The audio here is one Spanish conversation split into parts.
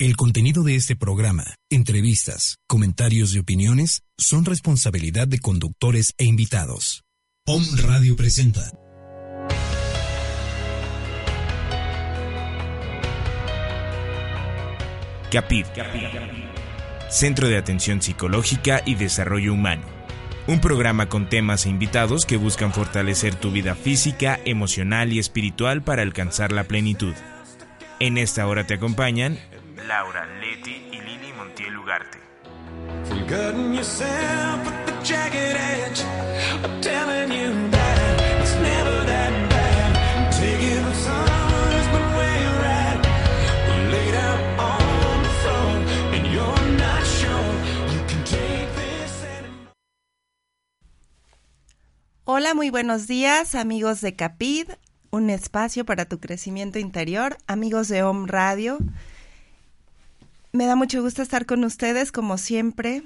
El contenido de este programa, entrevistas, comentarios y opiniones son responsabilidad de conductores e invitados. Om Radio presenta. CAPID, Centro de Atención Psicológica y Desarrollo Humano. Un programa con temas e invitados que buscan fortalecer tu vida física, emocional y espiritual para alcanzar la plenitud. En esta hora te acompañan Laura, Leti y Lili Montiel Ugarte. Hola, muy buenos días amigos de Capid, un espacio para tu crecimiento interior, amigos de Om Radio. Me da mucho gusto estar con ustedes como siempre,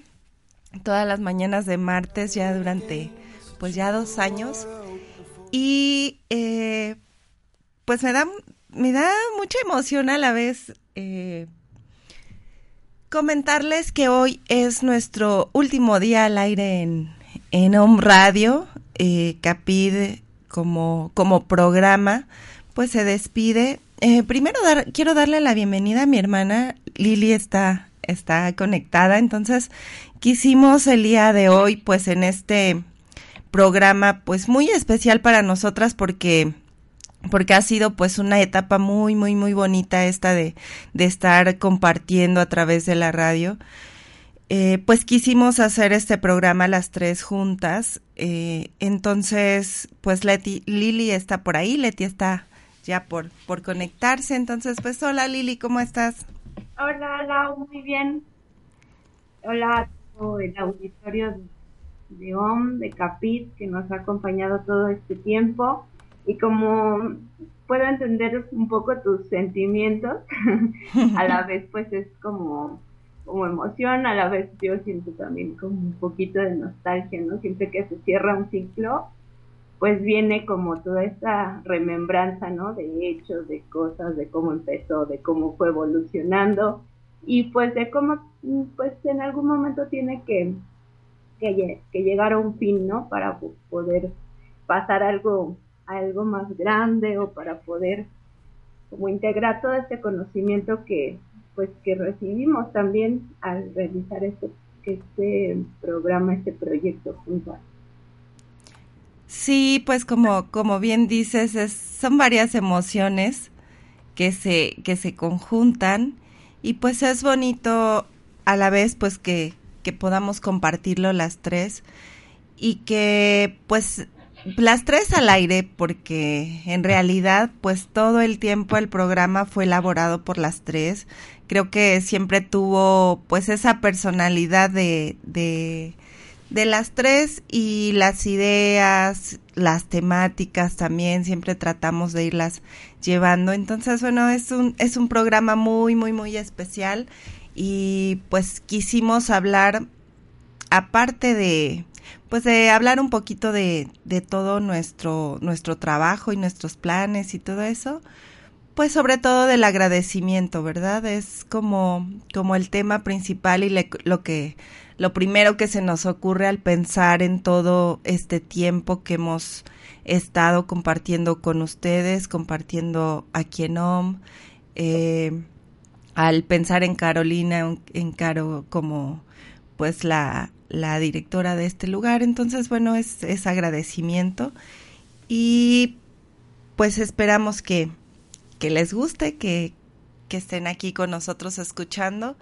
todas las mañanas de martes ya durante pues ya dos años. Y eh, pues me da, me da mucha emoción a la vez eh, comentarles que hoy es nuestro último día al aire en, en Home Radio. Eh, Capid como, como programa pues se despide eh, primero dar, quiero darle la bienvenida a mi hermana. Lili está, está conectada, entonces quisimos el día de hoy, pues en este programa, pues muy especial para nosotras porque porque ha sido pues una etapa muy muy muy bonita esta de, de estar compartiendo a través de la radio. Eh, pues quisimos hacer este programa las tres juntas. Eh, entonces, pues Leti, Lili está por ahí, Leti está ya por, por conectarse. Entonces, pues hola Lili, ¿cómo estás? Hola, Lau, muy bien. Hola a todo el auditorio de OM, de Capit, que nos ha acompañado todo este tiempo. Y como puedo entender un poco tus sentimientos, a la vez pues es como, como emoción, a la vez yo siento también como un poquito de nostalgia, ¿no? Siempre que se cierra un ciclo, pues viene como toda esta remembranza, ¿no? De hechos, de cosas, de cómo empezó, de cómo fue evolucionando y pues de cómo, pues en algún momento tiene que, que, llegar a un fin, ¿no? Para poder pasar algo, algo más grande o para poder como integrar todo este conocimiento que, pues que recibimos también al realizar este, este programa, este proyecto juntos. Sí, pues como, como bien dices, son varias emociones que se, que se conjuntan y pues es bonito a la vez pues que, que podamos compartirlo las tres y que pues las tres al aire porque en realidad pues todo el tiempo el programa fue elaborado por las tres. Creo que siempre tuvo pues esa personalidad de, de de las tres y las ideas, las temáticas también siempre tratamos de irlas llevando. Entonces, bueno, es un es un programa muy muy muy especial y pues quisimos hablar aparte de pues de hablar un poquito de, de todo nuestro nuestro trabajo y nuestros planes y todo eso pues sobre todo del agradecimiento, ¿verdad? Es como, como el tema principal y lo que, lo primero que se nos ocurre al pensar en todo este tiempo que hemos estado compartiendo con ustedes, compartiendo aquí en OM, eh, al pensar en Carolina, en Caro como pues la, la directora de este lugar, entonces bueno, es, es agradecimiento y pues esperamos que que les guste, que, estén aquí con nosotros escuchando.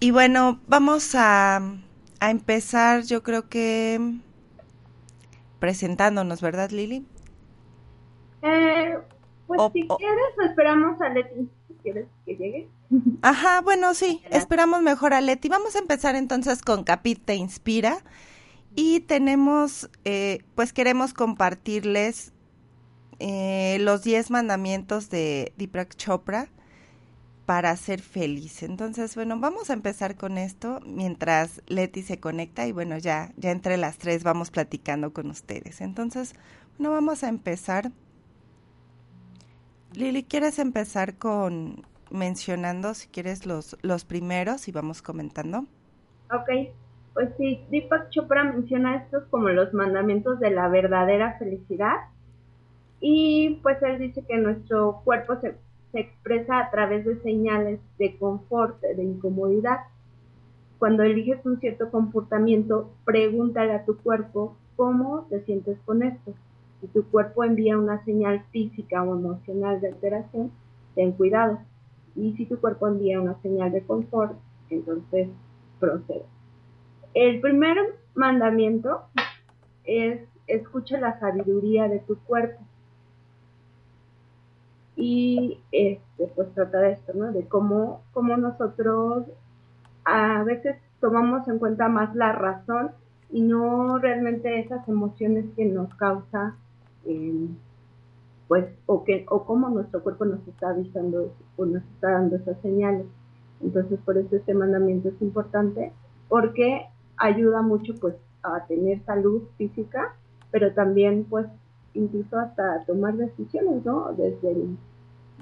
Y bueno, vamos a, a empezar, yo creo que presentándonos, ¿verdad, Lili? Eh, pues si quieres, esperamos a Leti. Quieres que llegue. Ajá, bueno, sí, esperamos mejor a Leti. Vamos a empezar entonces con Capit Te Inspira. Y tenemos, eh, pues queremos compartirles eh, los 10 mandamientos de Deepak Chopra para ser feliz. Entonces, bueno, vamos a empezar con esto mientras Leti se conecta y bueno, ya, ya entre las tres vamos platicando con ustedes. Entonces, bueno, vamos a empezar. Lili, ¿quieres empezar con, mencionando, si quieres, los, los primeros y vamos comentando. Ok, pues sí, Deepak Chopra menciona estos como los mandamientos de la verdadera felicidad. Y pues él dice que nuestro cuerpo se, expresa a través de señales de confort, de incomodidad. Cuando eliges un cierto comportamiento, pregúntale a tu cuerpo cómo te sientes con esto. Si tu cuerpo envía una señal física o emocional de alteración, ten cuidado. Y si tu cuerpo envía una señal de confort, entonces procede. El primer mandamiento es escucha la sabiduría de tu cuerpo. Y este, pues trata de esto, ¿no? De cómo, cómo nosotros a veces tomamos en cuenta más la razón y no realmente esas emociones que nos causa, eh, pues, o que, o cómo nuestro cuerpo nos está avisando o nos está dando esas señales. Entonces, por eso este mandamiento es importante, porque ayuda mucho, pues, a tener salud física, pero también, pues, incluso hasta tomar decisiones, ¿no? Desde el,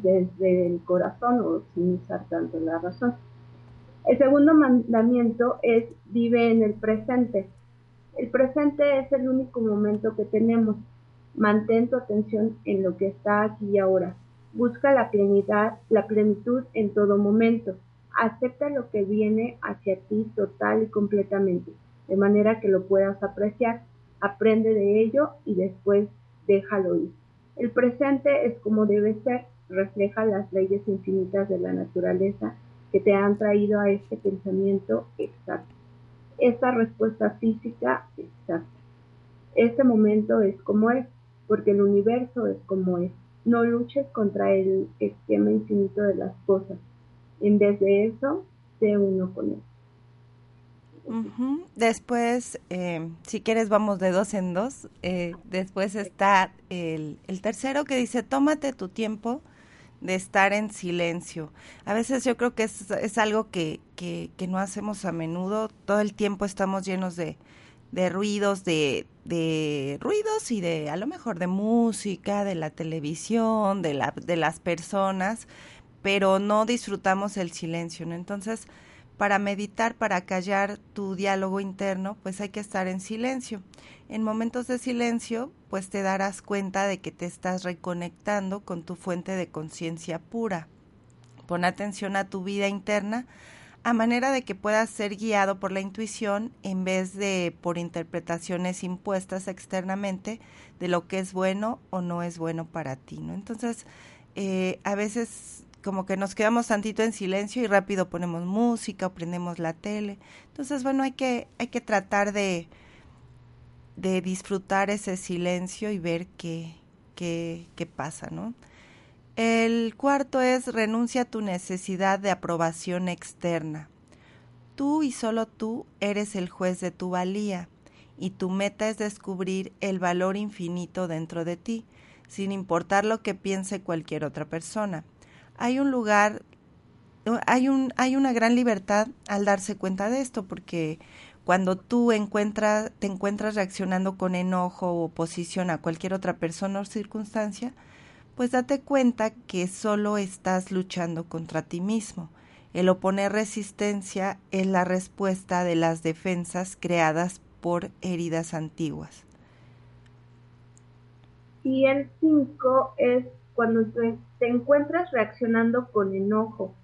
desde el corazón o sin usar tanto la razón. El segundo mandamiento es vive en el presente. El presente es el único momento que tenemos. Mantén tu atención en lo que está aquí y ahora. Busca la plenidad, la plenitud en todo momento. Acepta lo que viene hacia ti total y completamente, de manera que lo puedas apreciar. Aprende de ello y después déjalo ir. El presente es como debe ser, refleja las leyes infinitas de la naturaleza que te han traído a este pensamiento exacto esta respuesta física exacta. Este momento es como es, porque el universo es como es. No luches contra el esquema infinito de las cosas. En vez de eso, sé uno con él. Después, eh, si quieres, vamos de dos en dos. Eh, después está el, el tercero que dice, tómate tu tiempo de estar en silencio. A veces yo creo que es, es algo que, que, que, no hacemos a menudo. Todo el tiempo estamos llenos de, de ruidos, de, de, ruidos y de a lo mejor de música, de la televisión, de, la, de las personas, pero no disfrutamos el silencio. ¿no? Entonces, para meditar, para callar tu diálogo interno, pues hay que estar en silencio. En momentos de silencio, pues te darás cuenta de que te estás reconectando con tu fuente de conciencia pura. Pon atención a tu vida interna a manera de que puedas ser guiado por la intuición en vez de por interpretaciones impuestas externamente de lo que es bueno o no es bueno para ti, ¿no? Entonces, eh, a veces como que nos quedamos tantito en silencio y rápido ponemos música o prendemos la tele. Entonces, bueno, hay que, hay que tratar de, de disfrutar ese silencio y ver qué, qué, qué pasa, ¿no? El cuarto es renuncia a tu necesidad de aprobación externa. Tú y solo tú eres el juez de tu valía y tu meta es descubrir el valor infinito dentro de ti, sin importar lo que piense cualquier otra persona hay un lugar, hay, un, hay una gran libertad al darse cuenta de esto, porque cuando tú encuentras, te encuentras reaccionando con enojo o oposición a cualquier otra persona o circunstancia, pues date cuenta que solo estás luchando contra ti mismo. El oponer resistencia es la respuesta de las defensas creadas por heridas antiguas. Y el 5 es cuando te encuentras reaccionando con enojo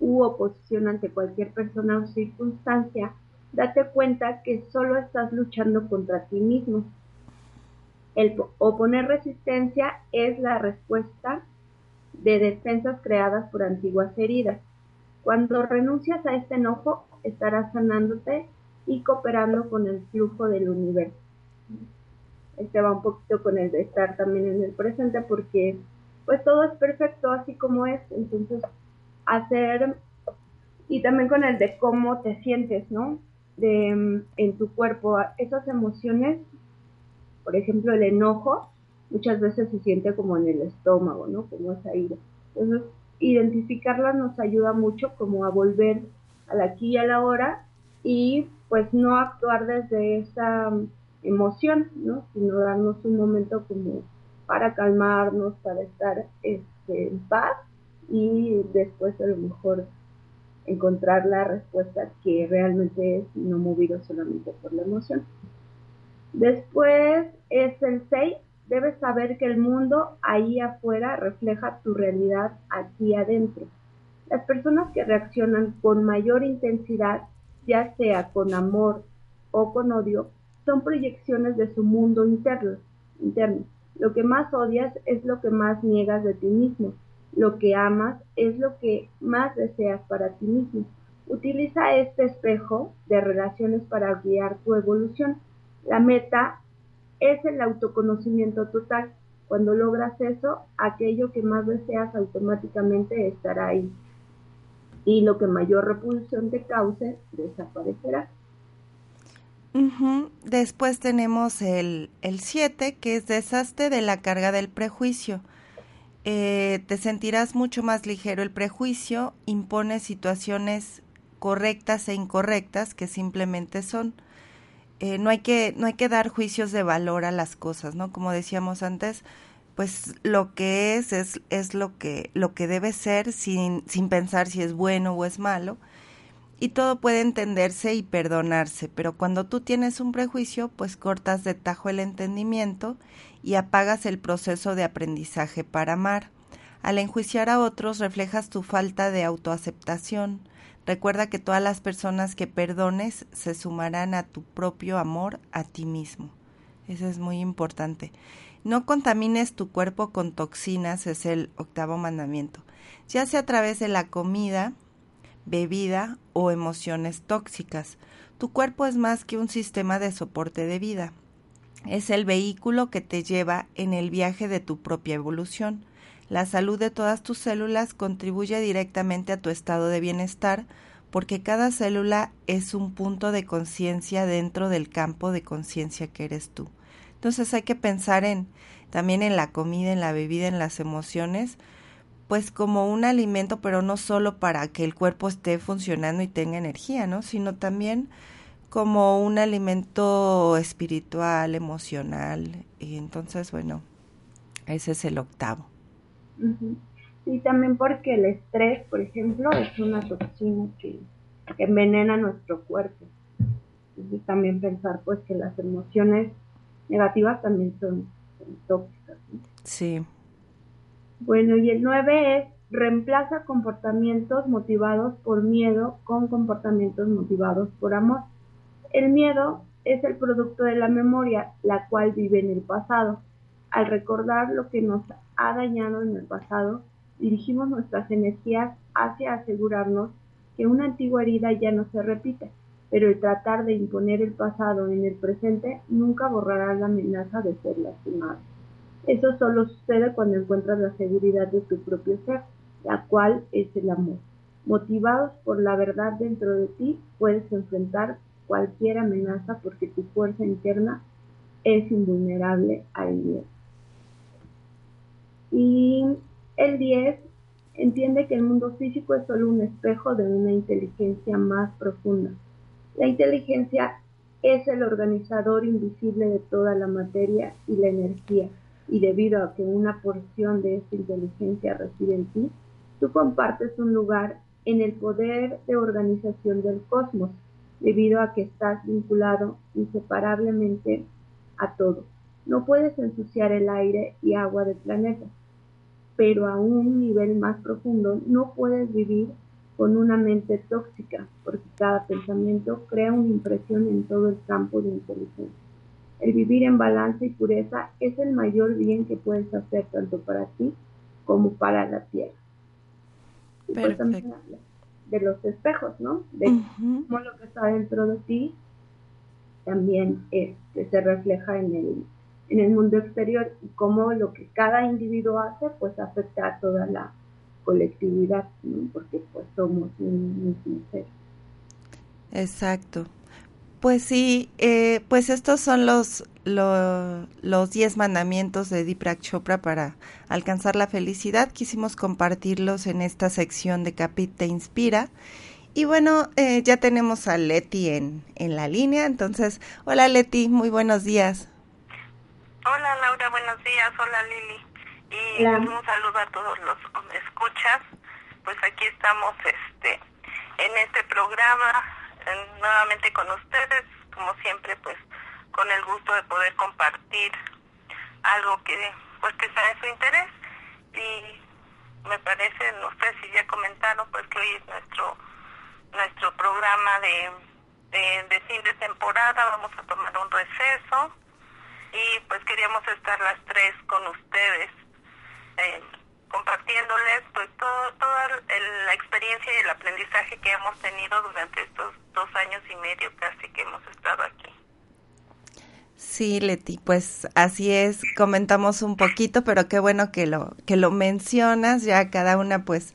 u oposición ante cualquier persona o circunstancia, date cuenta que solo estás luchando contra ti mismo. El oponer resistencia es la respuesta de defensas creadas por antiguas heridas. Cuando renuncias a este enojo, estarás sanándote y cooperando con el flujo del universo. Este va un poquito con el de estar también en el presente porque pues todo es perfecto así como es. Entonces, hacer, y también con el de cómo te sientes, ¿no? De, en tu cuerpo, esas emociones, por ejemplo, el enojo, muchas veces se siente como en el estómago, ¿no? Como esa ira. Entonces, identificarla nos ayuda mucho como a volver al aquí y a la hora y pues no actuar desde esa emoción, ¿no? Sino darnos un momento como para calmarnos, para estar este, en paz y después a lo mejor encontrar la respuesta que realmente es no movido solamente por la emoción. Después es el 6, debes saber que el mundo ahí afuera refleja tu realidad aquí adentro. Las personas que reaccionan con mayor intensidad, ya sea con amor o con odio, son proyecciones de su mundo interno. interno. Lo que más odias es lo que más niegas de ti mismo. Lo que amas es lo que más deseas para ti mismo. Utiliza este espejo de relaciones para guiar tu evolución. La meta es el autoconocimiento total. Cuando logras eso, aquello que más deseas automáticamente estará ahí. Y lo que mayor repulsión te cause desaparecerá. Después tenemos el 7, que es desastre de la carga del prejuicio. Eh, te sentirás mucho más ligero. El prejuicio impone situaciones correctas e incorrectas que simplemente son. Eh, no hay que no hay que dar juicios de valor a las cosas, ¿no? Como decíamos antes, pues lo que es es es lo que lo que debe ser sin sin pensar si es bueno o es malo y todo puede entenderse y perdonarse, pero cuando tú tienes un prejuicio, pues cortas de tajo el entendimiento y apagas el proceso de aprendizaje para amar. Al enjuiciar a otros reflejas tu falta de autoaceptación. Recuerda que todas las personas que perdones se sumarán a tu propio amor a ti mismo. Eso es muy importante. No contamines tu cuerpo con toxinas, es el octavo mandamiento, ya sea a través de la comida, bebida o emociones tóxicas. Tu cuerpo es más que un sistema de soporte de vida. Es el vehículo que te lleva en el viaje de tu propia evolución. La salud de todas tus células contribuye directamente a tu estado de bienestar porque cada célula es un punto de conciencia dentro del campo de conciencia que eres tú. Entonces hay que pensar en también en la comida, en la bebida, en las emociones, pues como un alimento, pero no solo para que el cuerpo esté funcionando y tenga energía, ¿no? Sino también como un alimento espiritual, emocional. Y entonces, bueno, ese es el octavo. Y también porque el estrés, por ejemplo, es una toxina que, envenena nuestro cuerpo. Entonces también pensar pues que las emociones negativas también son, tóxicas. Sí. Bueno, y el 9 es reemplaza comportamientos motivados por miedo con comportamientos motivados por amor. El miedo es el producto de la memoria, la cual vive en el pasado. Al recordar lo que nos ha dañado en el pasado, dirigimos nuestras energías hacia asegurarnos que una antigua herida ya no se repite, pero el tratar de imponer el pasado en el presente nunca borrará la amenaza de ser lastimado. Eso solo sucede cuando encuentras la seguridad de tu propio ser, la cual es el amor. Motivados por la verdad dentro de ti, puedes enfrentar cualquier amenaza porque tu fuerza interna es invulnerable al miedo. Y el 10 entiende que el mundo físico es solo un espejo de una inteligencia más profunda. La inteligencia es el organizador invisible de toda la materia y la energía y debido a que una porción de esta inteligencia reside en ti, tú compartes un lugar en el poder de organización del cosmos, debido a que estás vinculado inseparablemente a todo. No puedes ensuciar el aire y agua del planeta, pero a un nivel más profundo no puedes vivir con una mente tóxica, porque cada pensamiento crea una impresión en todo el campo de inteligencia. El vivir en balance y pureza es el mayor bien que puedes hacer tanto para ti como para la tierra. Y pues también de los espejos, ¿no? De cómo lo que está dentro de ti también este, se refleja en el, en el mundo exterior y cómo lo que cada individuo hace pues afecta a toda la colectividad, ¿no? porque pues somos un mismo ser. Exacto. Pues sí, eh, pues estos son los, los diez mandamientos de Deepak Chopra para alcanzar la felicidad. Quisimos compartirlos en esta sección de Capit Te Inspira. Y bueno, eh, ya tenemos a Leti en, en la línea. Entonces, hola Leti, muy buenos días. Hola Laura, buenos días. Hola Lili. Y un saludo a todos los escuchas pues aquí estamos este en este programa nuevamente con ustedes, como siempre pues con el gusto de poder compartir algo que pues que sea de su interés. Y me parece, no sé si ya comentaron pues que hoy es nuestro nuestro programa de, de, fin de temporada, vamos a tomar un receso. Y pues queríamos estar las tres con ustedes eh, compartiéndoles pues todo, toda la experiencia y el aprendizaje que hemos tenido durante estos dos años y medio casi que hemos estado aquí. Sí, Leti, pues así es, comentamos un poquito, pero qué bueno que lo, que lo mencionas, ya cada una pues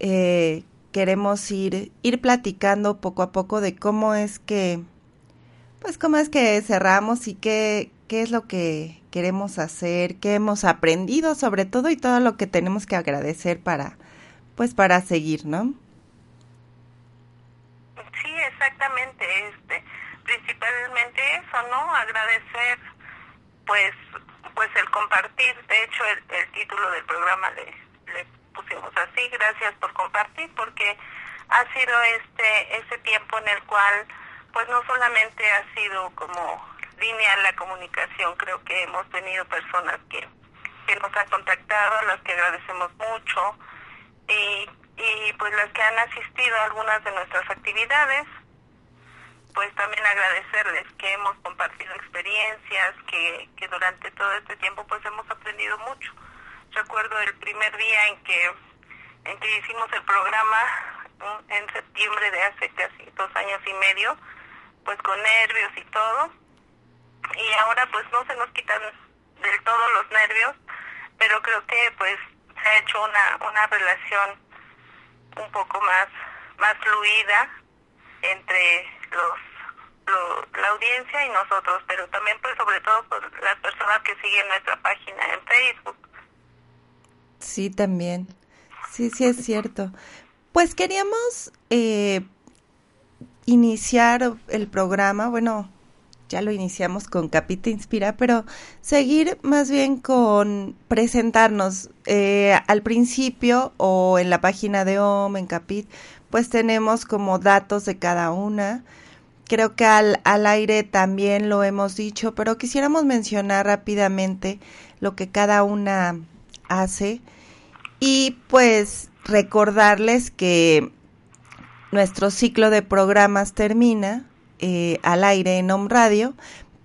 eh, queremos ir, ir platicando poco a poco de cómo es que, pues cómo es que cerramos y qué, qué es lo que queremos hacer, qué hemos aprendido sobre todo y todo lo que tenemos que agradecer para, pues para seguir, ¿no? Sí, exactamente, este, principalmente eso, ¿no? Agradecer, pues, pues el compartir. De hecho, el, título del programa le, le pusimos así, gracias por compartir, porque ha sido este ese tiempo en el cual, pues, no solamente ha sido como lineal la comunicación, creo que hemos tenido personas que, que nos han contactado, a las que agradecemos mucho, y, y pues las que han asistido a algunas de nuestras actividades pues también agradecerles que hemos compartido experiencias, que, que durante todo este tiempo pues hemos aprendido mucho. Recuerdo el primer día en que, en que hicimos el programa en septiembre de hace casi dos años y medio, pues con nervios y todo. Y ahora pues no se nos quitan del todo los nervios, pero creo que pues se ha hecho una, una relación un poco más, más fluida entre los, la audiencia y nosotros, pero también pues sobre todo por las personas que siguen nuestra página en Facebook. Sí, también. Sí, sí es cierto. Pues queríamos eh, iniciar el programa, bueno, ya lo iniciamos con Capita Inspira, pero seguir más bien con presentarnos eh, al principio o en la página de OM, en Capit, pues tenemos como datos de cada una, Creo que al, al aire también lo hemos dicho, pero quisiéramos mencionar rápidamente lo que cada una hace y pues recordarles que nuestro ciclo de programas termina eh, al aire en Home Radio,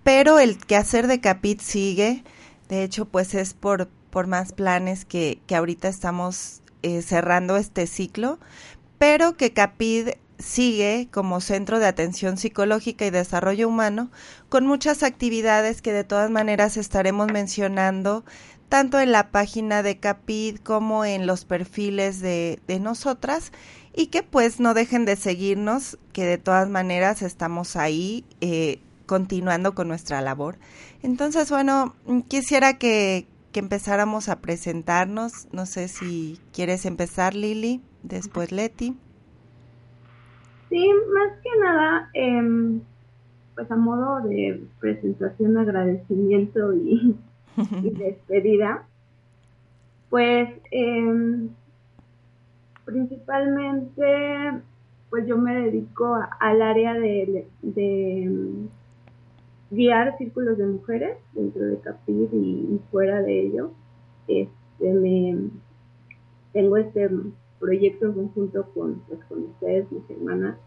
pero el quehacer de Capit sigue. De hecho, pues es por, por más planes que, que ahorita estamos eh, cerrando este ciclo, pero que Capit sigue como Centro de Atención Psicológica y Desarrollo Humano con muchas actividades que de todas maneras estaremos mencionando tanto en la página de Capid como en los perfiles de, de nosotras y que pues no dejen de seguirnos, que de todas maneras estamos ahí eh, continuando con nuestra labor. Entonces, bueno, quisiera que, que empezáramos a presentarnos. No sé si quieres empezar, Lili, después Leti. Sí, más que nada, eh, pues a modo de presentación, agradecimiento y, despedida, pues eh, principalmente, pues yo me dedico al área de, em, guiar círculos de mujeres dentro de Capir y, fuera de ello. Este, me, tengo este proyecto en conjunto con, pues, con ustedes, mis hermanas,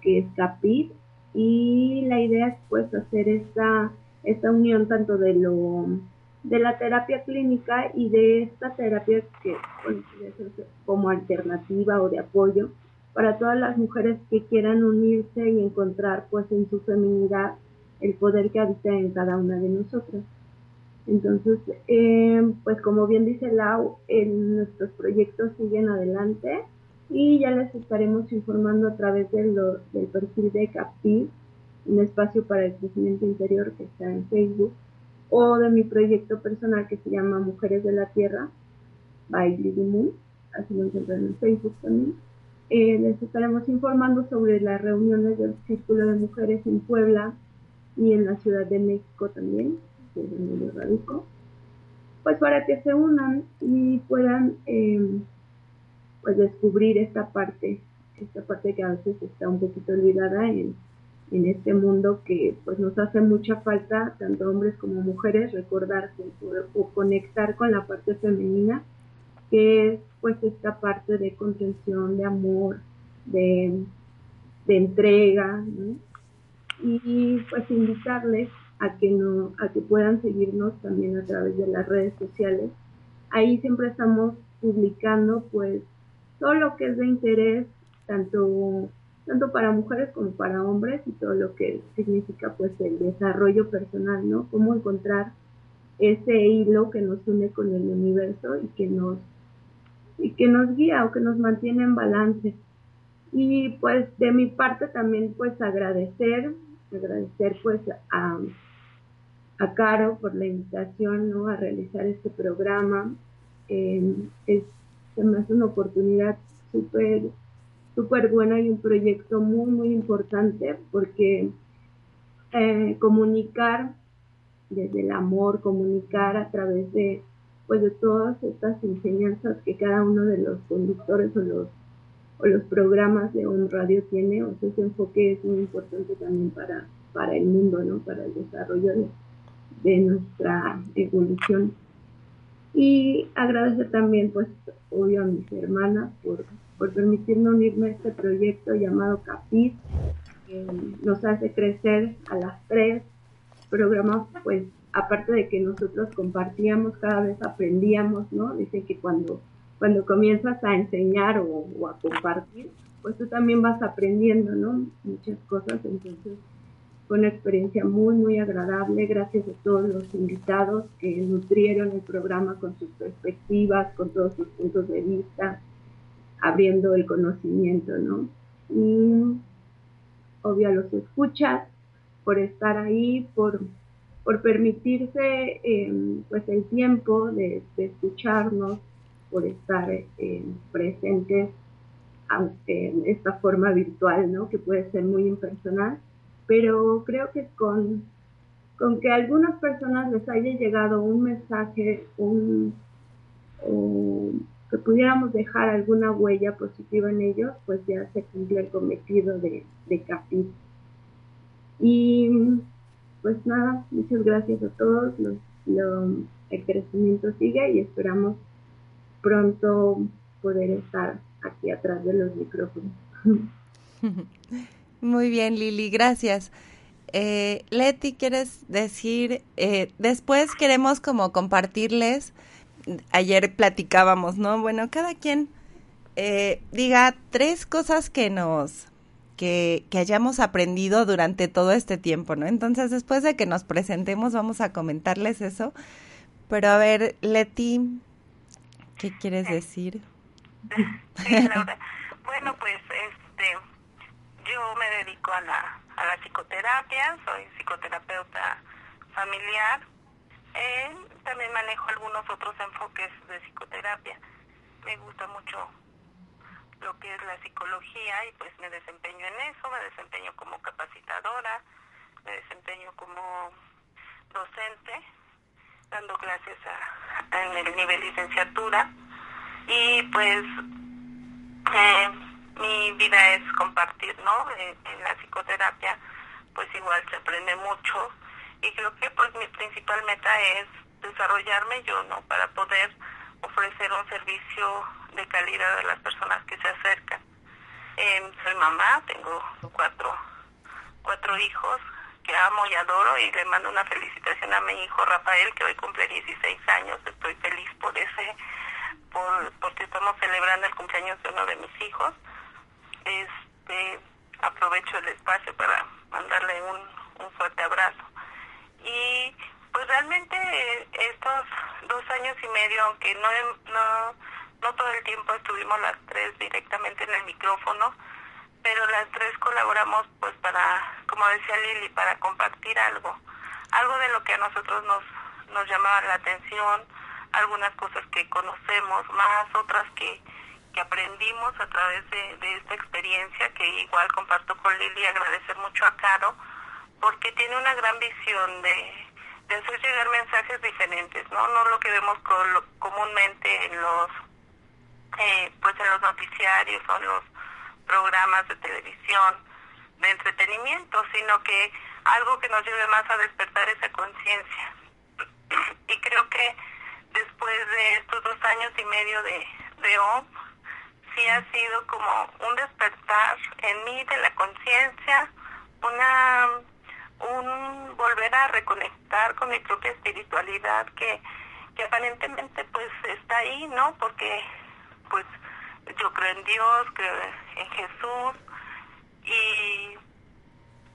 que es CAPID, y la idea es pues hacer esta, esta unión tanto de lo de la terapia clínica y de esta terapia que ser como alternativa o de apoyo para todas las mujeres que quieran unirse y encontrar pues en su feminidad el poder que habita en cada una de nosotras. Entonces, eh, pues como bien dice Lau, en nuestros proyectos siguen adelante y ya les estaremos informando a través del perfil de CAPI, un espacio para el crecimiento interior que está en Facebook, o de mi proyecto personal que se llama Mujeres de la Tierra, by Lily Moon, así lo encuentran en Facebook también. Eh, les estaremos informando sobre las reuniones del Círculo de Mujeres en Puebla y en la Ciudad de México también, que es donde yo radico, pues para que se unan y puedan eh, pues descubrir esta parte, esta parte que a veces está un poquito olvidada en, en este mundo que pues nos hace mucha falta, tanto hombres como mujeres, recordar o, conectar con la parte femenina, que es pues esta parte de contención, de amor, de, entrega, y pues invitarles a que no, a que puedan seguirnos también a través de las redes sociales. Ahí siempre estamos publicando pues todo lo que es de interés, tanto, tanto para mujeres como para hombres, y todo lo que significa pues el desarrollo personal, ¿no? Cómo encontrar ese hilo que nos une con el universo y que nos y que nos guía o que nos mantiene en balance. Y pues de mi parte también pues agradecer, agradecer pues a, a Caro por la invitación ¿no? a realizar este programa. Eh, es, hace una oportunidad súper súper buena y un proyecto muy muy importante porque eh, comunicar desde el amor, comunicar a través de pues de todas estas enseñanzas que cada uno de los conductores o los o los programas de un radio tiene, o sea, ese enfoque es muy importante también para, para el mundo, ¿no? Para el desarrollo de, de nuestra evolución. Y agradecer también, pues, obvio a mis hermanas por, por permitirme unirme a este proyecto llamado CAPIT, que nos hace crecer a las tres programas, pues, aparte de que nosotros compartíamos, cada vez aprendíamos, ¿no? Dice que cuando, cuando comienzas a enseñar o, a compartir, pues tú también vas aprendiendo, ¿no? Muchas cosas, entonces fue una experiencia muy, muy agradable. Gracias a todos los invitados que nutrieron el programa con sus perspectivas, con todos sus puntos de vista, abriendo el conocimiento, ¿no? Y obvio a los escuchas por estar ahí, por por permitirse em, pues el tiempo de, escucharnos, por estar em, presentes en esta forma virtual, ¿no? Que puede ser muy impersonal, pero creo que con, con que a algunas personas les haya llegado un mensaje, un, que pudiéramos dejar alguna huella positiva en ellos, pues ya se cumple el cometido de, de Capit. Y pues nada, muchas gracias a todos. el crecimiento sigue y esperamos pronto poder estar aquí atrás de los micrófonos. Muy bien, Lili, gracias. Eh, Leti, ¿quieres decir? Eh, después queremos como compartirles, ayer platicábamos, ¿no? Bueno, cada quien eh, diga tres cosas que nos que, hayamos aprendido durante todo este tiempo, ¿no? Entonces, después de que nos presentemos, vamos a comentarles eso. Pero a ver, Leti, ¿qué quieres decir? Sí, Laura. bueno, pues este, yo me dedico a la, a la psicoterapia, soy psicoterapeuta familiar. Eh, también manejo algunos otros enfoques de psicoterapia. Me gusta mucho lo que es la psicología y pues me desempeño en eso, me desempeño como capacitadora, me desempeño como docente, dando clases en el nivel licenciatura y pues eh, mi vida es compartir, ¿no? En, en, la psicoterapia pues igual se aprende mucho y creo que pues mi principal meta es desarrollarme yo, ¿no? Para poder ofrecer un servicio de calidad a las personas que se acercan. Eh, soy mamá, tengo cuatro, cuatro hijos que amo y adoro y le mando una felicitación a mi hijo Rafael que hoy cumple 16 años. Estoy feliz por ese, por, porque estamos celebrando el cumpleaños de uno de mis hijos. Este, aprovecho el espacio para mandarle un, un fuerte abrazo. Y pues realmente estos dos años y medio, aunque no, no, no todo el tiempo estuvimos las tres directamente en el micrófono, pero las tres colaboramos pues para, como decía Lili, para compartir algo, algo de lo que a nosotros nos, nos llamaba la atención, algunas cosas que conocemos más, otras que, que aprendimos a través de, de esta experiencia, que igual comparto con Lili, agradecer mucho a Caro, porque tiene una gran visión de de hacer llegar mensajes diferentes, ¿no? No lo que vemos comúnmente en los eh, pues en los noticiarios o en los programas de televisión de entretenimiento, sino que algo que nos lleve más a despertar esa conciencia. y creo que después de estos dos años y medio de, de OM, sí ha sido como un despertar en mí de la conciencia, una reconectar con mi propia espiritualidad que, que aparentemente pues está ahí, ¿no? Porque pues yo creo en Dios, creo en Jesús y,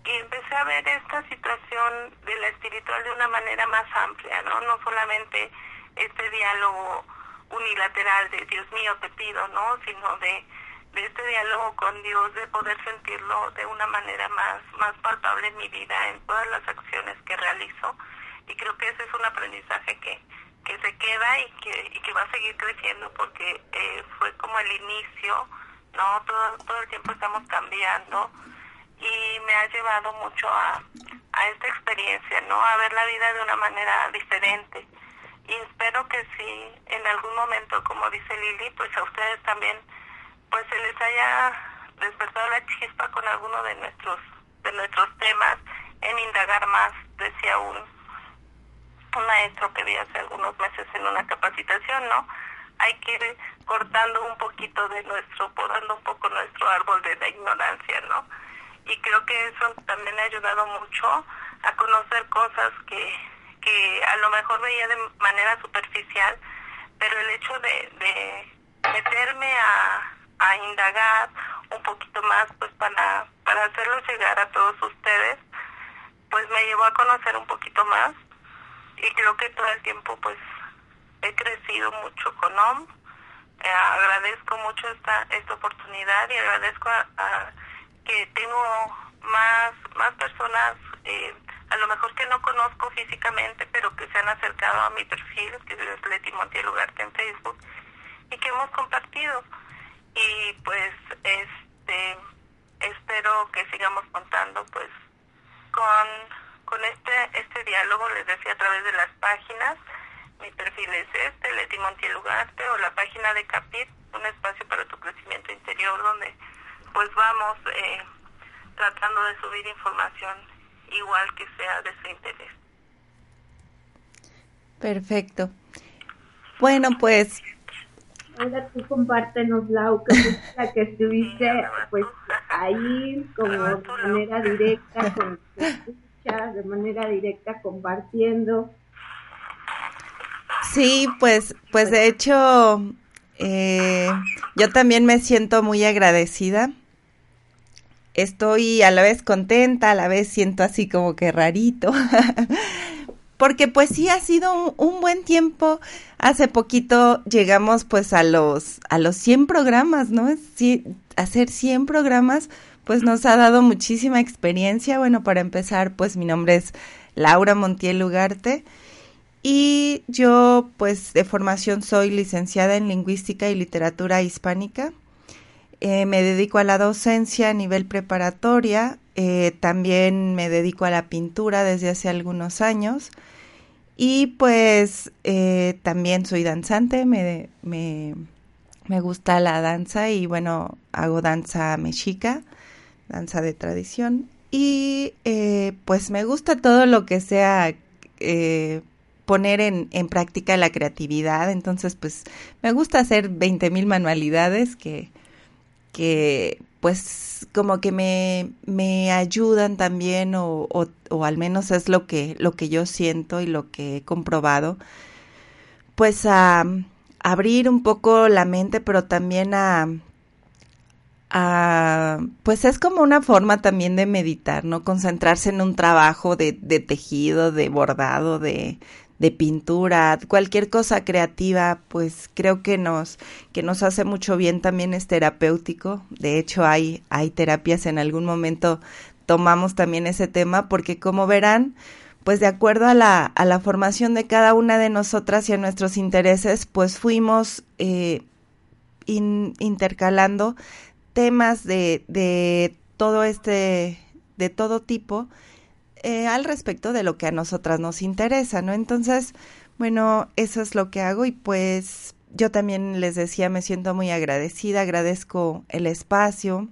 y empecé a ver esta situación de la espiritual de una manera más amplia, ¿no? No solamente este diálogo unilateral de Dios mío te pido, ¿no? Sino de, de este diálogo con Dios, de poder sentirlo de una manera más, más palpable en mi vida, en todas las acciones que realizo. Y creo que ese es un aprendizaje que, que se queda y que, y que va a seguir creciendo porque eh, fue como el inicio, ¿no? Todo, todo el tiempo estamos cambiando y me ha llevado mucho a, a esta experiencia, ¿no? A ver la vida de una manera diferente. Y espero que sí, en algún momento, como dice Lili, pues a ustedes también, pues se les haya despertado la chispa con alguno de nuestros, de nuestros temas, en indagar más, decía un, maestro que vi hace algunos meses en una capacitación, ¿no? Hay que ir cortando un poquito de nuestro, podando un poco nuestro árbol de la ignorancia, ¿no? Y creo que eso también ha ayudado mucho a conocer cosas que, que a lo mejor veía de manera superficial, pero el hecho de meterme a, a indagar un poquito más, pues para, para hacerlo llegar a todos ustedes, pues me llevó a conocer un poquito más y creo que todo el tiempo pues he crecido mucho con OM. Eh, agradezco mucho esta esta oportunidad y agradezco a, que tengo más más personas eh, a lo mejor que no conozco físicamente pero que se han acercado a mi perfil que es Leti Montiel Ugarte en Facebook y que hemos compartido y pues este espero que sigamos contando pues con con este este diálogo les decía a través de las páginas. Mi perfil es este Leti Montiel Ugarte o la página de Capit un espacio para tu crecimiento interior donde pues vamos eh, tratando de subir información igual que sea de su interés. Perfecto. Bueno pues Ahora tú compártenos, Lau, que la que estuviste pues ahí como de manera directa, con de manera directa compartiendo. Sí, pues, pues de hecho, eh, yo también me siento muy agradecida. Estoy a la vez contenta, a la vez siento así como que rarito, porque pues sí ha sido un, un, buen tiempo. Hace poquito llegamos pues a los a los 100 programas, ¿no? Hacer 100 programas pues nos ha dado muchísima experiencia. Bueno, para empezar, pues mi nombre es Laura Montiel Ugarte y yo pues de formación soy licenciada en lingüística y literatura hispánica. Eh, me dedico a la docencia a nivel preparatoria, eh, también me dedico a la pintura desde hace algunos años y pues eh, también soy danzante, me, me, me, gusta la danza y bueno, hago danza mexica, danza de tradición. Y eh, pues me gusta todo lo que sea eh, poner en, en, práctica la creatividad, entonces pues me gusta hacer 20 mil manualidades que, que pues como que me, me ayudan también o, o, al menos es lo que, lo que yo siento y lo que he comprobado, pues a, a abrir un poco la mente, pero también a, a, pues es como una forma también de meditar, ¿no? Concentrarse en un trabajo de, de tejido, de bordado, de, de pintura, cualquier cosa creativa, pues creo que nos, que nos hace mucho bien también es terapéutico. De hecho, hay, hay terapias en algún momento tomamos también ese tema, porque como verán, pues de acuerdo a la, a la formación de cada una de nosotras y a nuestros intereses, pues fuimos eh, in, intercalando temas de, de todo este, de todo tipo, eh, al respecto de lo que a nosotras nos interesa, ¿no? Entonces, bueno, eso es lo que hago y pues yo también les decía, me siento muy agradecida, agradezco el espacio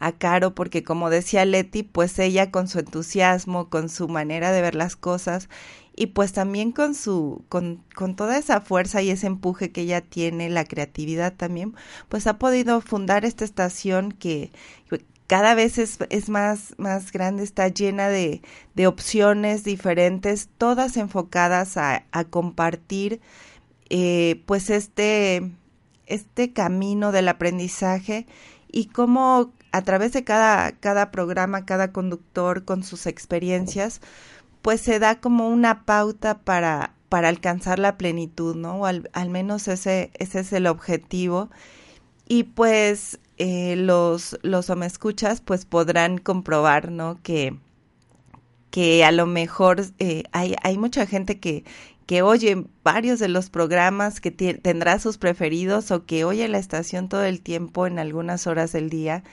a Caro porque como decía Leti, pues ella con su entusiasmo, con su manera de ver las cosas y pues también con su con, con toda esa fuerza y ese empuje que ella tiene, la creatividad también, pues ha podido fundar esta estación que cada vez es, es más, más grande, está llena de, de opciones diferentes, todas enfocadas a, a compartir eh, pues este, este camino del aprendizaje y cómo a través de cada, cada programa, cada conductor con sus experiencias, pues se da como una pauta para, para alcanzar la plenitud, ¿no? O al, al menos ese, ese es el objetivo. Y pues eh, los, los escuchas pues podrán comprobar, ¿no? Que, que a lo mejor eh, hay, hay mucha gente que, que oye varios de los programas, que tendrá sus preferidos o que oye la estación todo el tiempo en algunas horas del día.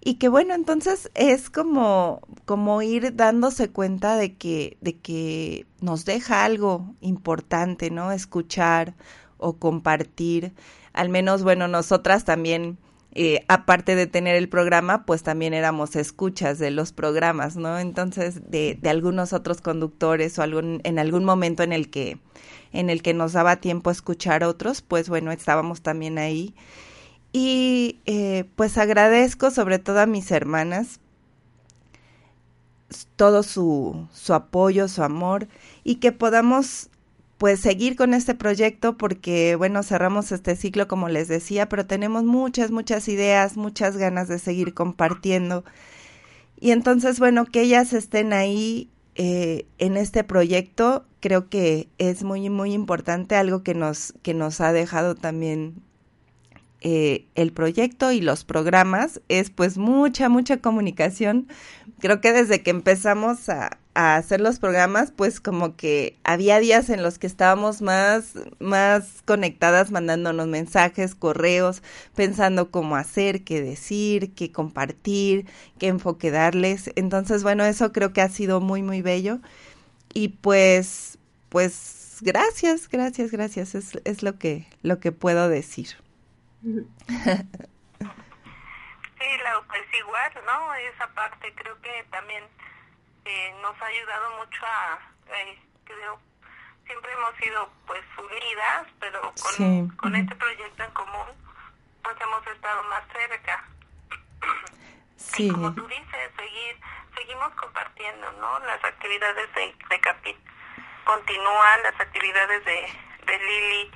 Y que bueno, entonces es como, como ir dándose cuenta de que, de que nos deja algo importante, ¿no? Escuchar o compartir. Al menos, bueno, nosotras también eh, aparte de tener el programa, pues también éramos escuchas de los programas, ¿no? Entonces, de, de algunos otros conductores o algún, en algún momento en el que en el que nos daba tiempo a escuchar otros, pues bueno, estábamos también ahí. Y eh, pues agradezco sobre todo a mis hermanas todo su, su apoyo, su amor y que podamos pues seguir con este proyecto porque bueno, cerramos este ciclo como les decía, pero tenemos muchas, muchas ideas, muchas ganas de seguir compartiendo. Y entonces, bueno, que ellas estén ahí eh, en este proyecto, creo que es muy, muy importante, algo que nos, que nos ha dejado también eh, el proyecto y los programas, es pues mucha, mucha comunicación. Creo que desde que empezamos a, a hacer los programas, pues como que había días en los que estábamos más, más conectadas, mandándonos mensajes, correos, pensando cómo hacer, qué decir, qué compartir, qué enfoque darles. Entonces, bueno, eso creo que ha sido muy, muy bello. Y pues, pues, gracias, gracias, gracias. Es, es lo que, lo que puedo decir. Sí, la, pues ¿no? Esa parte creo que también nos ha ayudado mucho a, eh, creo, siempre hemos sido pues unidas, pero con, con este proyecto en común, pues hemos estado más cerca. Sí. Y como tú dices, seguir, seguimos compartiendo, ¿no? Las actividades de, de Capit continúan, las actividades de, de Lili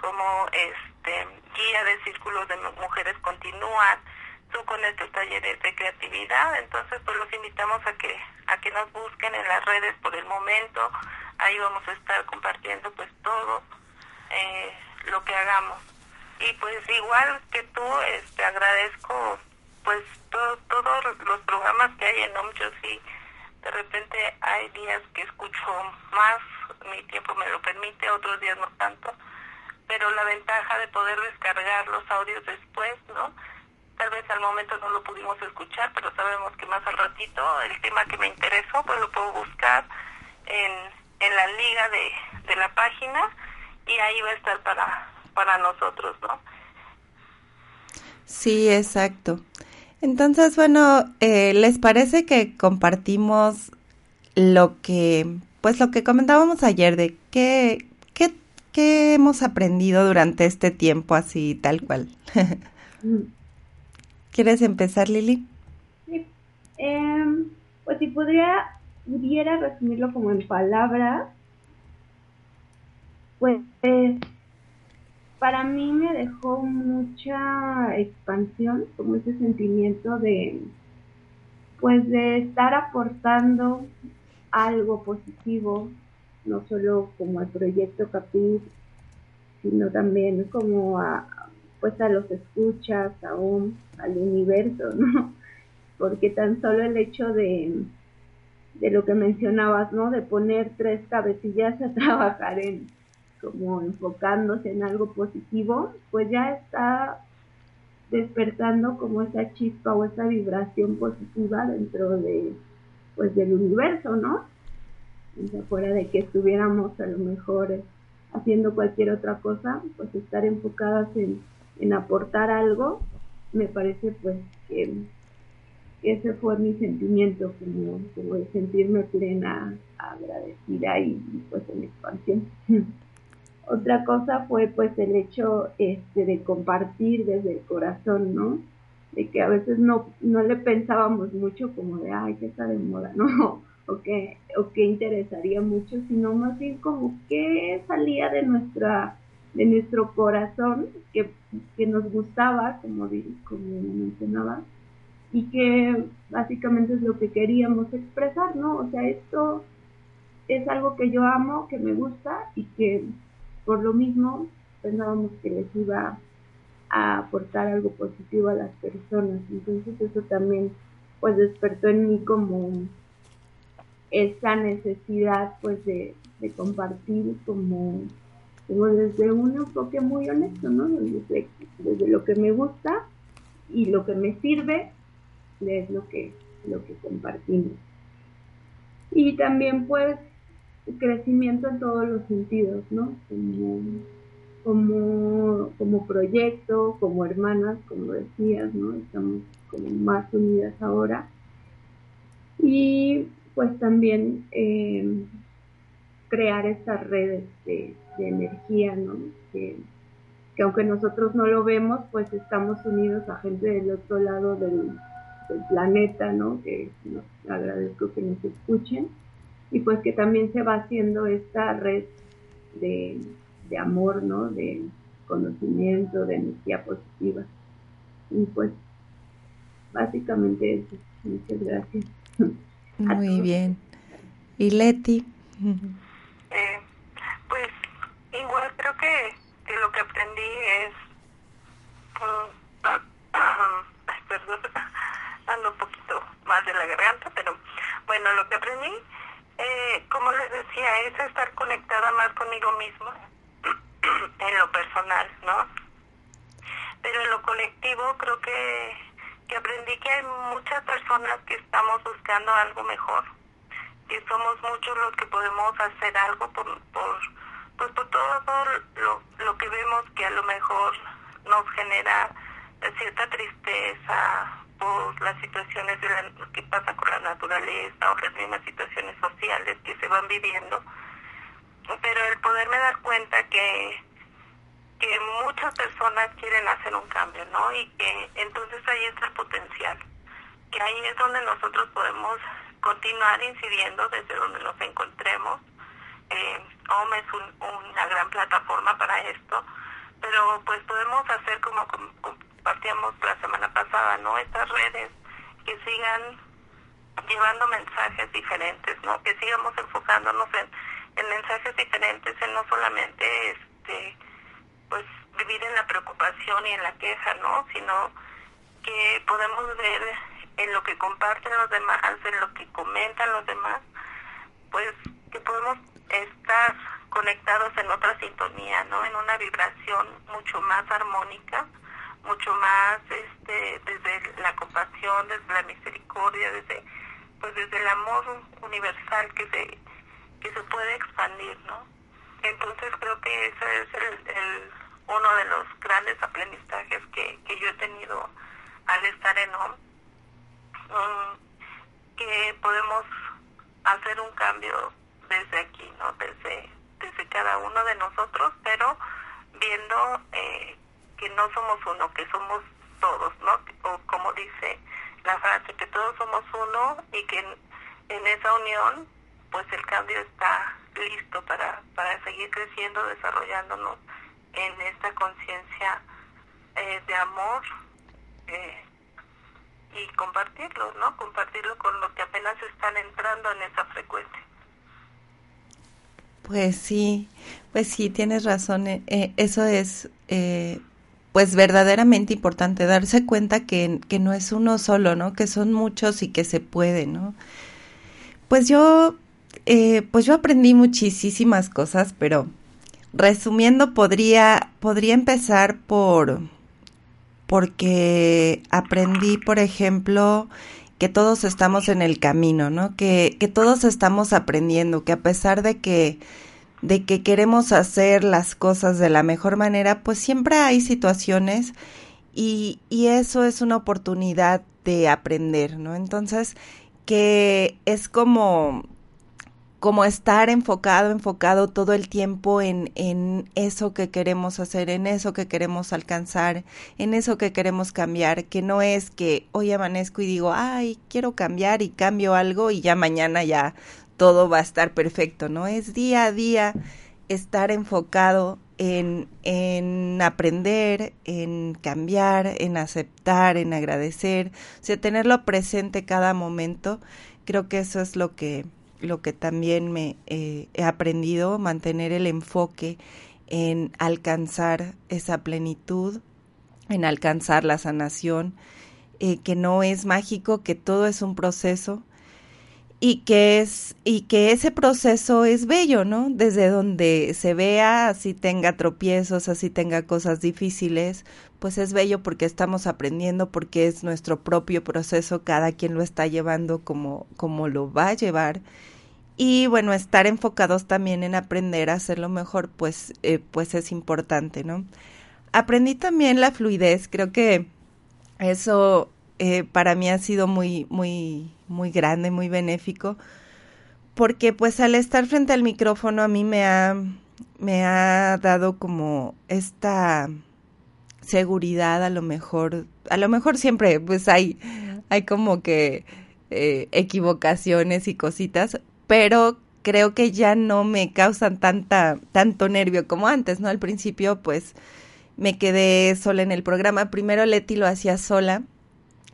como este guía de círculos de mujeres continúan, tú con estos talleres de creatividad, entonces pues los invitamos a que a que nos busquen en las redes por el momento, ahí vamos a estar compartiendo pues todo eh, lo que hagamos. Y pues igual que tú, este agradezco pues todos los programas que hay en OM, sí de repente hay días que escucho más, mi tiempo me lo permite, otros días no tanto, pero la ventaja de poder descargar los audios después, ¿no? Tal vez al momento no lo pudimos escuchar, pero sabemos que más al ratito el tema que me interesó, pues lo puedo buscar en, en la liga de, de la página y ahí va a estar para, para nosotros, ¿no? Sí, exacto. Entonces, bueno, eh, ¿les parece que compartimos lo que, pues lo que comentábamos ayer de qué, qué, qué hemos aprendido durante este tiempo así, tal cual? ¿Quieres empezar, Lili? Sí. Em, pues si podría, pudiera resumirlo como en palabras, pues para mí me dejó mucha expansión, como ese sentimiento de, pues de estar aportando algo positivo, no solo como al proyecto Capit, sino también como a, pues a los escuchas, aún al universo, ¿no? Porque tan solo el hecho de, de lo que mencionabas, ¿no? De poner tres cabecillas a trabajar en como enfocándose en algo positivo, pues ya está despertando como esa chispa o esa vibración positiva dentro de pues del universo, ¿no? fuera de que estuviéramos a lo mejor haciendo cualquier otra cosa, pues estar enfocadas en, en aportar algo, me parece pues que ese fue mi sentimiento, como, de sentirme plena, agradecida y, pues en expansión. Otra cosa fue pues el hecho este, de compartir desde el corazón, ¿no? De que a veces no, no le pensábamos mucho como de, ay, que está de moda, ¿no? O que, o que interesaría mucho, sino más bien como que salía de nuestra de nuestro corazón que, que nos gustaba, como, como mencionaba, y que básicamente es lo que queríamos expresar, ¿no? O sea, esto es algo que yo amo, que me gusta y que por lo mismo pensábamos que les iba a aportar algo positivo a las personas. Entonces eso también pues despertó en mí como esa necesidad pues de, compartir como, como, desde un enfoque muy honesto, ¿no? Desde, lo que me gusta y lo que me sirve es lo que, lo que compartimos. Y también pues crecimiento en todos los sentidos, ¿no? Como, como, proyecto, como hermanas, como decías, ¿no? Estamos como más unidas ahora. Y pues también eh, crear estas redes de, energía, ¿no? Que, que, aunque nosotros no lo vemos, pues estamos unidos a gente del otro lado del, del planeta, ¿no? Que nos agradezco que nos escuchen y pues que también se va haciendo esta red de, amor, ¿no? De conocimiento, de energía positiva. Y pues básicamente eso. Muchas gracias. Muy bien. ¿Y Leti? Eh, pues igual creo que, lo que aprendí es... perdón, ando un poquito más de la garganta, pero bueno, lo que aprendí eh, como les decía, es estar conectada más conmigo misma en lo personal, ¿no? Pero en lo colectivo creo que, que aprendí que hay muchas personas que estamos buscando algo mejor, que somos muchos los que podemos hacer algo por, por, pues por todo lo, lo que vemos que a lo mejor nos genera cierta tristeza, las situaciones de que pasa con la naturaleza o las mismas situaciones sociales que se van viviendo. Pero el poderme dar cuenta que, que muchas personas quieren hacer un cambio, ¿no? Y que entonces ahí está el potencial, que ahí es donde nosotros podemos continuar incidiendo desde donde nos encontremos. Eh, OM es una gran plataforma para esto, pero pues podemos hacer como, como partíamos la semana pasada, ¿no? Estas redes que sigan llevando mensajes diferentes, ¿no? Que sigamos enfocándonos en, en mensajes diferentes, en no solamente este pues vivir en la preocupación y en la queja, ¿no? Sino que podemos ver en lo que comparten los demás, en lo que comentan los demás, pues que podemos estar conectados en otra sintonía, ¿no? En una vibración mucho más armónica mucho más este desde la compasión, desde la misericordia, desde pues desde el amor universal que se que se puede expandir, ¿no? Entonces creo que ese es el, uno de los grandes aprendizajes que, que yo he tenido al estar en OM, mm, que podemos hacer un cambio desde aquí, ¿no? Desde, desde cada uno de nosotros, pero viendo eh, que no somos uno, que somos todos, ¿no? O como dice la frase, que todos somos uno y que en, esa unión, pues el cambio está listo para, para seguir creciendo, desarrollándonos en esta conciencia eh, de amor eh, y compartirlo, ¿no? Compartirlo con los que apenas están entrando en esa frecuencia. Pues sí, pues sí, tienes razón. Eh, eso es pues verdaderamente importante darse cuenta que, que, no es uno solo, ¿no? Que son muchos y que se puede, ¿no? Pues yo, eh, pues yo aprendí muchísimas cosas, pero resumiendo podría, podría empezar por, porque aprendí, por ejemplo, que todos estamos en el camino, ¿no? Que, que todos estamos aprendiendo, que a pesar de que de que queremos hacer las cosas de la mejor manera, pues siempre hay situaciones y, y eso es una oportunidad de aprender, ¿no? Entonces, que es como como estar enfocado, enfocado todo el tiempo en, en eso que queremos hacer, en eso que queremos alcanzar, en eso que queremos cambiar, que no es que hoy amanezco y digo, ay, quiero cambiar y cambio algo y ya mañana ya todo va a estar perfecto, ¿no? Es día a día estar enfocado en, en aprender, en cambiar, en aceptar, en agradecer, o sea, tenerlo presente cada momento, creo que eso es lo que lo que también me eh, he aprendido, mantener el enfoque en alcanzar esa plenitud, en alcanzar la sanación, eh, que no es mágico, que todo es un proceso y que es y que ese proceso es bello, ¿no? Desde donde se vea, así tenga tropiezos, así tenga cosas difíciles, pues es bello porque estamos aprendiendo, porque es nuestro propio proceso, cada quien lo está llevando como como lo va a llevar y bueno, estar enfocados también en aprender a hacerlo mejor, pues, eh, pues es importante, ¿no? Aprendí también la fluidez, creo que eso eh, para mí ha sido muy, muy, muy grande, muy benéfico, porque pues al estar frente al micrófono a mí me ha, me ha dado como esta seguridad a lo mejor, a lo mejor siempre pues hay, hay como que eh, equivocaciones y cositas, pero creo que ya no me causan tanta, tanto nervio como antes, ¿no? Al principio, pues, me quedé sola en el programa. Primero Leti lo hacía sola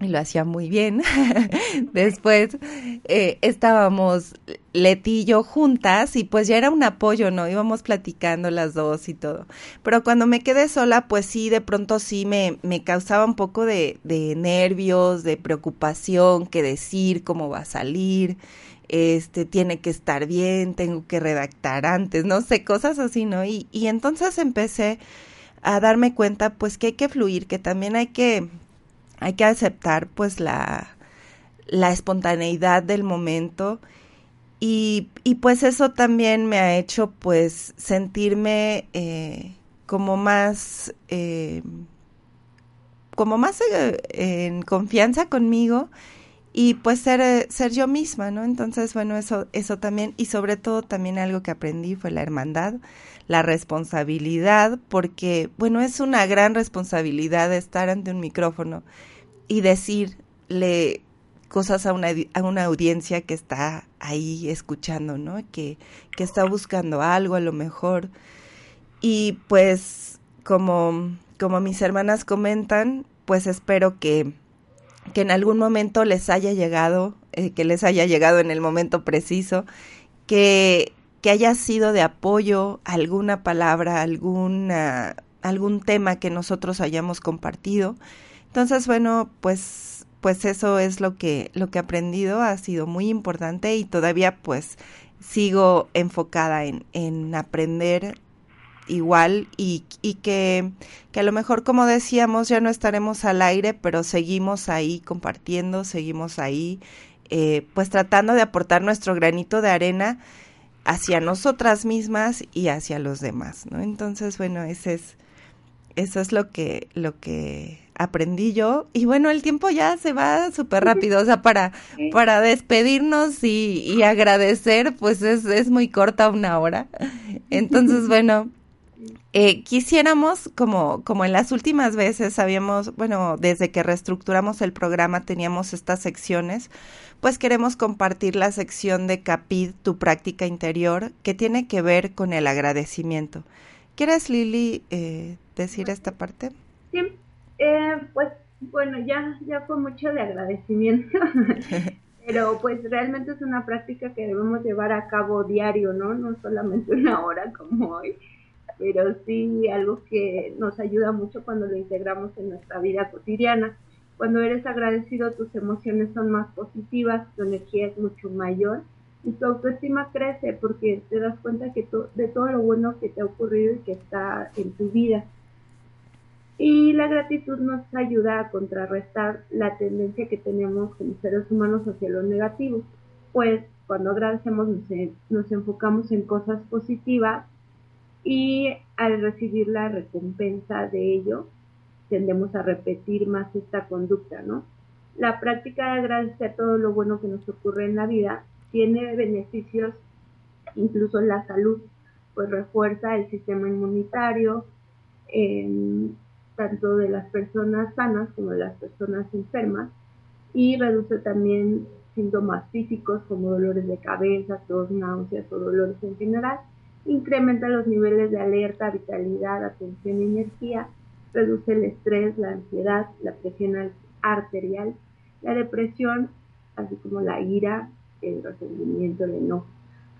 y lo hacía muy bien. Después eh, estábamos Leti y yo juntas y pues ya era un apoyo, ¿no? Íbamos platicando las dos y todo. Pero cuando me quedé sola, pues sí, de pronto sí me, me causaba un poco de, de nervios, de preocupación, qué decir, cómo va a salir este tiene que estar bien, tengo que redactar antes, no sé, cosas así, ¿no? Y, y entonces empecé a darme cuenta pues que hay que fluir, que también hay que, hay que aceptar pues la, la espontaneidad del momento y, y pues eso también me ha hecho pues sentirme eh, como más, eh, como más eh, en confianza conmigo y pues ser, eh, ser yo misma, ¿no? Entonces, bueno, eso, eso también, y sobre todo también algo que aprendí fue la hermandad, la responsabilidad, porque, bueno, es una gran responsabilidad estar ante un micrófono y decirle cosas a una, a una audiencia que está ahí escuchando, ¿no? Que, que está buscando algo a lo mejor. Y pues, como, como mis hermanas comentan, pues espero que que en algún momento les haya llegado, eh, que les haya llegado en el momento preciso, que, que haya sido de apoyo alguna palabra, alguna, algún tema que nosotros hayamos compartido. Entonces, bueno, pues, pues eso es lo que, lo que he aprendido, ha sido muy importante y todavía pues sigo enfocada en, en aprender igual y, y que, que, a lo mejor, como decíamos, ya no estaremos al aire, pero seguimos ahí compartiendo, seguimos ahí, eh, pues tratando de aportar nuestro granito de arena hacia nosotras mismas y hacia los demás, ¿no? Entonces, bueno, ese es, eso es lo que, lo que aprendí yo. Y bueno, el tiempo ya se va súper rápido, o sea, para, para despedirnos y, y agradecer, pues es, es muy corta una hora. Entonces, bueno, eh, quisiéramos, como, como en las últimas veces habíamos, bueno, desde que reestructuramos el programa teníamos estas secciones, pues queremos compartir la sección de CAPID, tu práctica interior, que tiene que ver con el agradecimiento. ¿Quieres, Lili, eh, decir esta parte? Sí, eh, pues bueno, ya, ya fue mucho de agradecimiento, pero pues realmente es una práctica que debemos llevar a cabo diario, ¿no? No solamente una hora como hoy pero sí algo que nos ayuda mucho cuando lo integramos en nuestra vida cotidiana. Cuando eres agradecido, tus emociones son más positivas, tu energía es mucho mayor y tu autoestima crece porque te das cuenta que de todo lo bueno que te ha ocurrido y que está en tu vida. Y la gratitud nos ayuda a contrarrestar la tendencia que tenemos como seres humanos hacia lo negativo. pues cuando agradecemos nos, enfocamos en cosas positivas y al recibir la recompensa de ello, tendemos a repetir más esta conducta, ¿no? La práctica de agradecer todo lo bueno que nos ocurre en la vida tiene beneficios incluso la salud, pues refuerza el sistema inmunitario, tanto de las personas sanas como de las personas enfermas, y reduce también síntomas físicos como dolores de cabeza, tos, náuseas o dolores en general, incrementa los niveles de alerta, vitalidad, atención y energía, reduce el estrés, la ansiedad, la presión arterial, la depresión, así como la ira, el resentimiento, el enojo.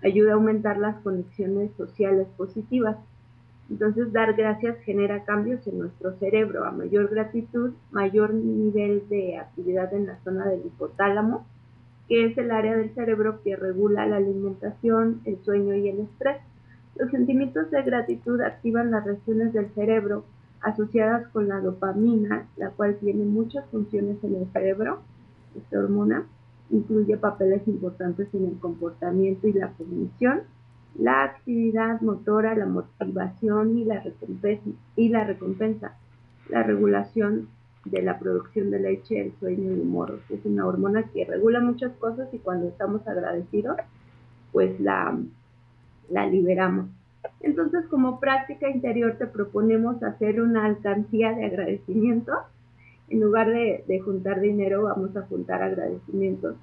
Ayuda a aumentar las conexiones sociales positivas. Entonces, dar gracias genera cambios en nuestro cerebro. A mayor gratitud, mayor nivel de actividad en la zona del hipotálamo, que es el área del cerebro que regula la alimentación, el sueño y el estrés. Los sentimientos de gratitud activan las regiones del cerebro asociadas con la dopamina, la cual tiene muchas funciones en el cerebro. Esta hormona incluye papeles importantes en el comportamiento y la cognición, la actividad motora, la motivación y la recompensa, y la, recompensa, la regulación de la producción de leche, el sueño y el humor. Es una hormona que regula muchas cosas y cuando estamos agradecidos, pues la, la liberamos. Entonces, como práctica interior, te proponemos hacer una alcancía de agradecimientos. En lugar de, juntar dinero, vamos a juntar agradecimientos.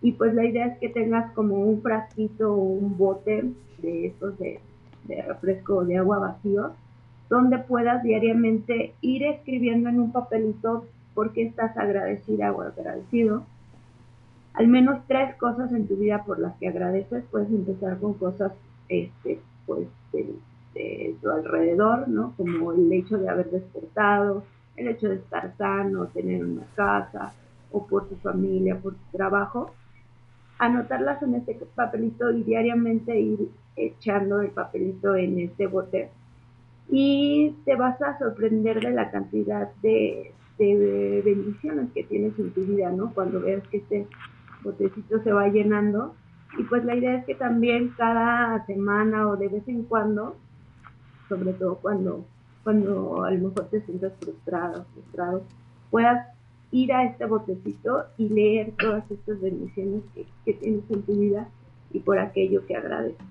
Y pues la idea es que tengas como un frasquito o un bote de estos de, de refresco o de agua vacío, donde puedas diariamente ir escribiendo en un papelito por qué estás agradecida o agradecido. Al menos tres cosas en tu vida por las que agradeces. Puedes empezar con cosas este, pues de, tu alrededor, ¿no? Como el hecho de haber despertado, el hecho de estar sano, tener una casa, o por tu familia, por tu trabajo, anotarlas en este papelito y diariamente ir echando el papelito en este bote. Y te vas a sorprender de la cantidad de, de bendiciones que tienes en tu vida, ¿no? Cuando veas que este botecito se va llenando y pues la idea es que también cada semana o de vez en cuando, sobre todo cuando, cuando a lo mejor te sientas frustrado, frustrado, puedas ir a este botecito y leer todas estas bendiciones que, tienes en tu vida y por aquello que agradeces.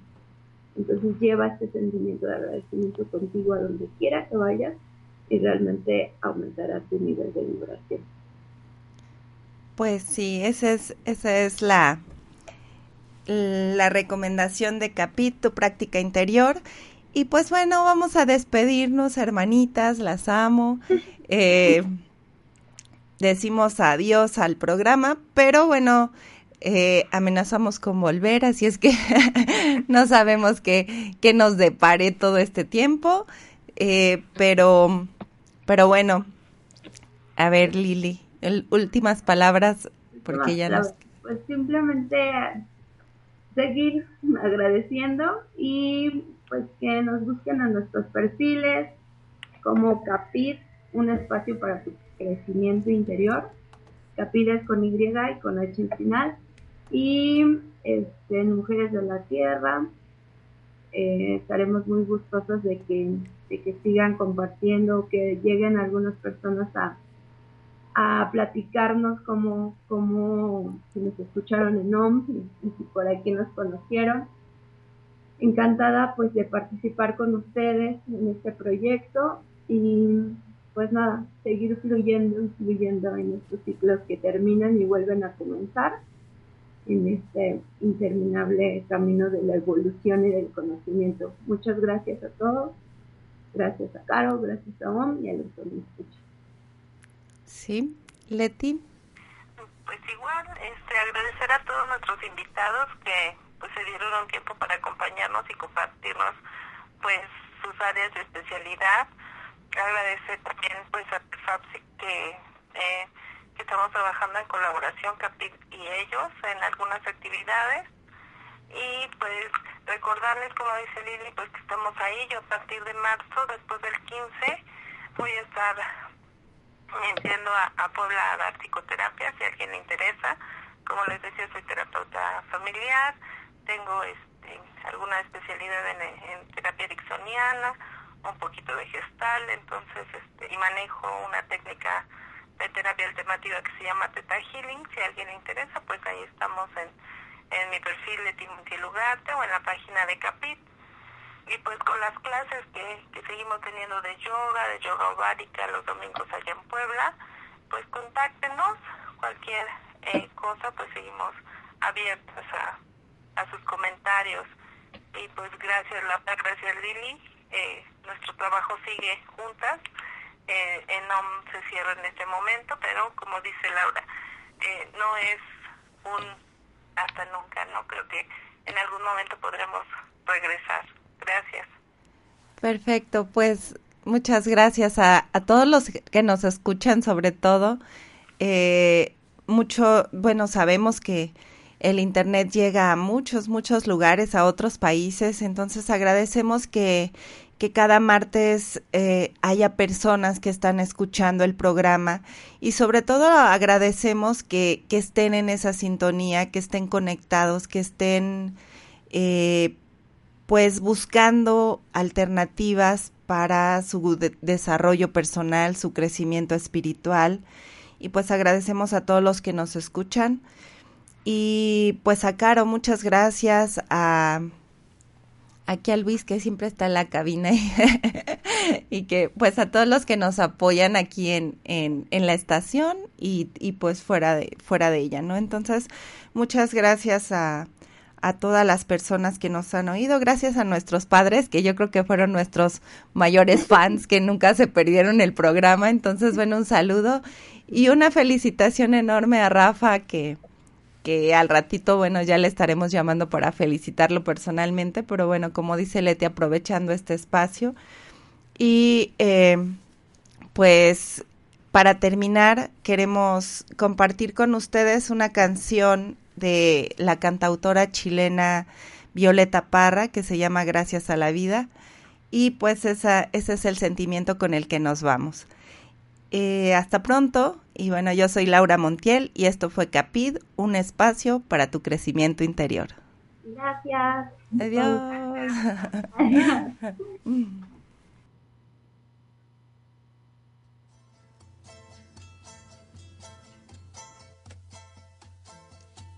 Entonces lleva este sentimiento de agradecimiento contigo a donde quiera que vayas y realmente aumentará tu nivel de vibración. Pues sí, esa es, esa es la, la recomendación de Capit, tu práctica interior. Y pues bueno, vamos a despedirnos, hermanitas, las amo. Eh, decimos adiós al programa, pero bueno, eh, amenazamos con volver, así es que no sabemos qué, qué, nos depare todo este tiempo. Eh, pero, pero bueno, a ver, Lili, últimas palabras, porque ya nos... Pues simplemente seguir agradeciendo y pues que nos busquen a nuestros perfiles como Capit, un espacio para tu crecimiento interior. Capit es con Y y con H en final. Y este, Mujeres de la Tierra, eh, estaremos muy gustosos de que, de que sigan compartiendo, que lleguen algunas personas a, a platicarnos cómo, cómo si nos escucharon en OM y, si por aquí nos conocieron. Encantada pues de participar con ustedes en este proyecto y pues nada, seguir fluyendo y fluyendo en estos ciclos que terminan y vuelven a comenzar en este interminable camino de la evolución y del conocimiento. Muchas gracias a todos. Gracias a Caro, gracias a OM y a los que me escuchan. Sí, Leti. Pues igual, este, agradecer a todos nuestros invitados que pues se dieron un tiempo para acompañarnos y compartirnos pues sus áreas de especialidad. Agradecer también pues a FAPSI que, eh, que estamos trabajando en colaboración CAPIC y ellos en algunas actividades y pues recordarles como dice Lili pues que estamos ahí yo a partir de marzo después del 15 voy a estar Entiendo a, a Puebla a dar psicoterapia si a alguien le interesa. como les decía, soy terapeuta familiar, tengo este, alguna especialidad en, terapia ericksoniana, un poquito de gestal, entonces, este, y manejo una técnica de terapia alternativa que se llama Teta Healing. Si a alguien le interesa, pues ahí estamos en, en mi perfil de Timothy Lugarte o en la página de Capit. Y pues con las clases que, que seguimos teniendo de yoga, de yoga ovárica los domingos allá en Puebla, pues contáctenos, cualquier eh, cosa, pues seguimos abiertos a, a sus comentarios. Y pues gracias Laura, gracias Lili, eh, nuestro trabajo sigue juntas eh, NOM se cierra en este momento, pero como dice Laura, eh, no es un hasta nunca, ¿no? Creo que en algún momento podremos regresar. Gracias. Perfecto, pues muchas gracias a, a todos los que nos escuchan, sobre todo. Eh, mucho, bueno, sabemos que el Internet llega a muchos, muchos lugares, a otros países, entonces agradecemos que, que cada martes eh, haya personas que están escuchando el programa y sobre todo agradecemos que, que estén en esa sintonía, que estén conectados, que estén eh, pues buscando alternativas para su desarrollo personal, su crecimiento espiritual. Y pues agradecemos a todos los que nos escuchan. Y pues a Caro, muchas gracias. A aquí a Luis que siempre está en la cabina y que pues a todos los que nos apoyan aquí en, en, en la estación y, y, pues fuera de, fuera de ella, ¿no? Entonces, muchas gracias a, a todas las personas que nos han oído, gracias a nuestros padres, que yo creo que fueron nuestros mayores fans, que nunca se perdieron el programa. Entonces, bueno, un saludo y una felicitación enorme a Rafa, que que al ratito, bueno, ya le estaremos llamando para felicitarlo personalmente, pero bueno, como dice Leti, aprovechando este espacio. Y eh, pues para terminar, queremos compartir con ustedes una canción de la cantautora chilena Violeta Parra que se llama Gracias a la Vida. Y pues esa, ese es el sentimiento con el que nos vamos. Eh, hasta pronto. Y bueno, yo soy Laura Montiel y esto fue Capid, un espacio para tu crecimiento interior. Gracias. Adiós. Adiós.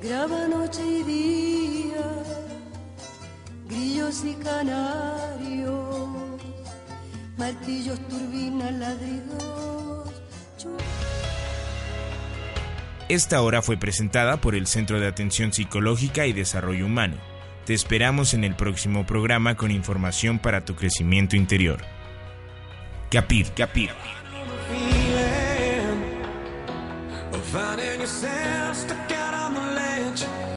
graba noche y día, grillos y canarios, martillos, turbinas, ladridos Esta hora fue presentada por el Centro de Atención Psicológica y Desarrollo Humano. Te esperamos en el próximo programa con información para tu crecimiento interior. Capir, capir. capir.